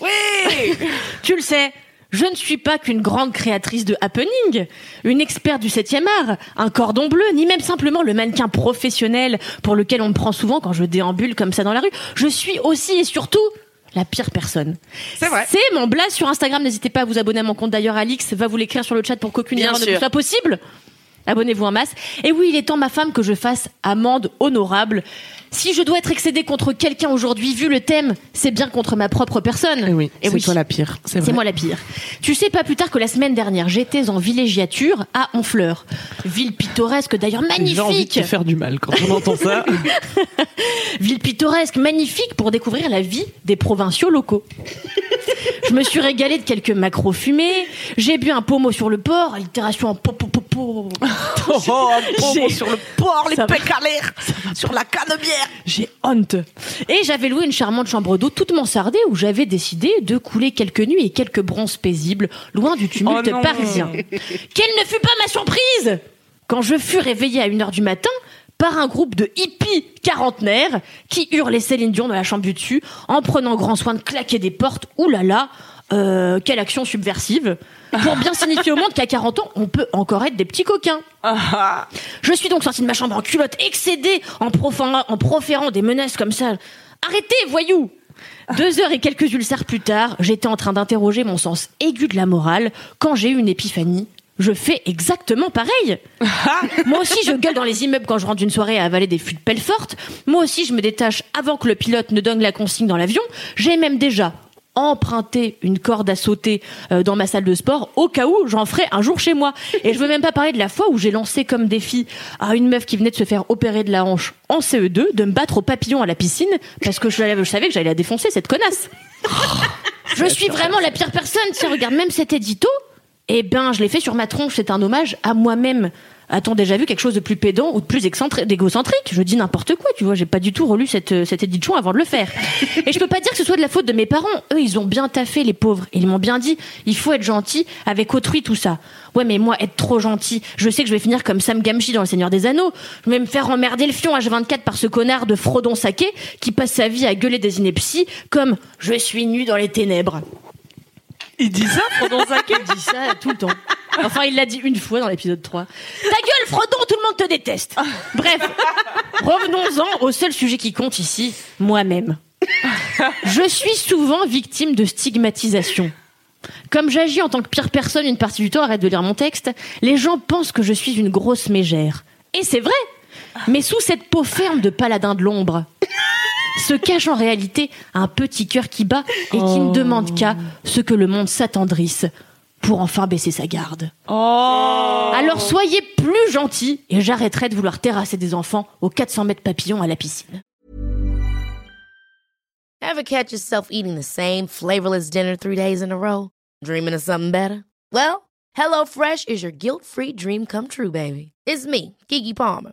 Oui Tu le sais, je ne suis pas qu'une grande créatrice de happening, une experte du 7 art, un cordon bleu, ni même simplement le mannequin professionnel pour lequel on me prend souvent quand je déambule comme ça dans la rue. Je suis aussi et surtout la pire personne. C'est vrai. C'est mon blaze sur Instagram. N'hésitez pas à vous abonner à mon compte d'ailleurs. Alix va vous l'écrire sur le chat pour qu'aucune erreur ne soit possible. Abonnez-vous en masse. Et oui, il est temps, ma femme, que je fasse amende honorable. Si je dois être excédée contre quelqu'un aujourd'hui, vu le thème, c'est bien contre ma propre personne. Eh oui, Et c'est toi la pire. C'est moi la pire. Tu sais, pas plus tard que la semaine dernière, j'étais en villégiature à Honfleur. Ville pittoresque, d'ailleurs J'ai envie de magnifique. te faire du mal quand on entend ça. Ville pittoresque, magnifique pour découvrir la vie des provinciaux locaux. Je me suis régalée de quelques macros fumés. J'ai bu un pommeau sur le port, allitération en popo popo. oh, un promo J'ai- sur le port, les pecs à l'air, sur la canebière. J'ai honte. Et j'avais loué une charmante chambre d'eau toute mansardée où j'avais décidé de couler quelques nuits et quelques bronzes paisibles, loin du tumulte Oh parisien. Quelle ne fut pas ma surprise quand je fus réveillée à 1h du matin par un groupe de hippies quarantenaires qui hurlaient Céline Dion dans la chambre du dessus en prenant grand soin de claquer des portes. Ouh là là, euh, quelle action subversive Pour bien signifier au monde qu'à 40 ans, on peut encore être des petits coquins. Ah, Je suis donc sortie de ma chambre en culotte, excédée, en, proférant, en proférant des menaces comme ça. Arrêtez, voyous Deux heures et quelques ulcères plus tard, j'étais en train d'interroger mon sens aigu de la morale quand j'ai eu une épiphanie. Je fais exactement pareil. Moi aussi, je gueule dans les immeubles quand je rentre d'une soirée à avaler des fûts de pelle forte. Moi aussi, je me détache avant que le pilote ne donne la consigne dans l'avion. J'ai même déjà emprunté une corde à sauter euh, dans ma salle de sport au cas où j'en ferai un jour chez moi. Et je veux même pas parler de la fois où j'ai lancé comme défi à une meuf qui venait de se faire opérer de la hanche en CE2 de me battre au papillon à la piscine parce que je, je savais que j'allais la défoncer cette connasse. Je suis vraiment la pire personne. Tiens, regarde, même cet édito, eh ben, je l'ai fait sur ma tronche. C'est un hommage à moi-même. A-t-on déjà vu quelque chose de plus pédant ou de plus excentrique, d'égocentrique? Je dis n'importe quoi, tu vois. J'ai pas du tout relu cette, cet édition avant de le faire. Et je peux pas dire que ce soit de la faute de mes parents. Eux, ils ont bien taffé, les pauvres. Ils m'ont bien dit, il faut être gentil avec autrui, tout ça. Ouais, mais moi, être trop gentil, je sais que je vais finir comme Sam Gamgee dans Le Seigneur des Anneaux. Je vais me faire emmerder le fion H24 par ce connard de Frodon Saké qui passe sa vie à gueuler des inepties comme je suis nu dans les ténèbres. Il dit ça, Frodon Saké Il dit ça tout le temps. Enfin, il l'a dit une fois dans l'épisode 3. Ta gueule, Frodon, tout le monde te déteste. Bref, revenons-en au seul sujet qui compte ici, moi-même. Je suis souvent victime de stigmatisation. Comme j'agis en tant que pire personne une partie du temps, arrête de lire mon texte, les gens pensent que je suis une grosse mégère. Et c'est vrai Mais sous cette peau ferme de paladin de l'ombre se cache en réalité un petit cœur qui bat et qui ne demande qu'à ce que le monde s'attendrisse pour enfin baisser sa garde. Oh Alors soyez plus gentils et j'arrêterai de vouloir terrasser des enfants aux 400 mètres papillons à la piscine. Ever catch yourself eating the same flavorless dinner three days in a row? Dreaming of something better? Well, HelloFresh is your guilt-free dream come true, baby. It's me, Kiki Palmer.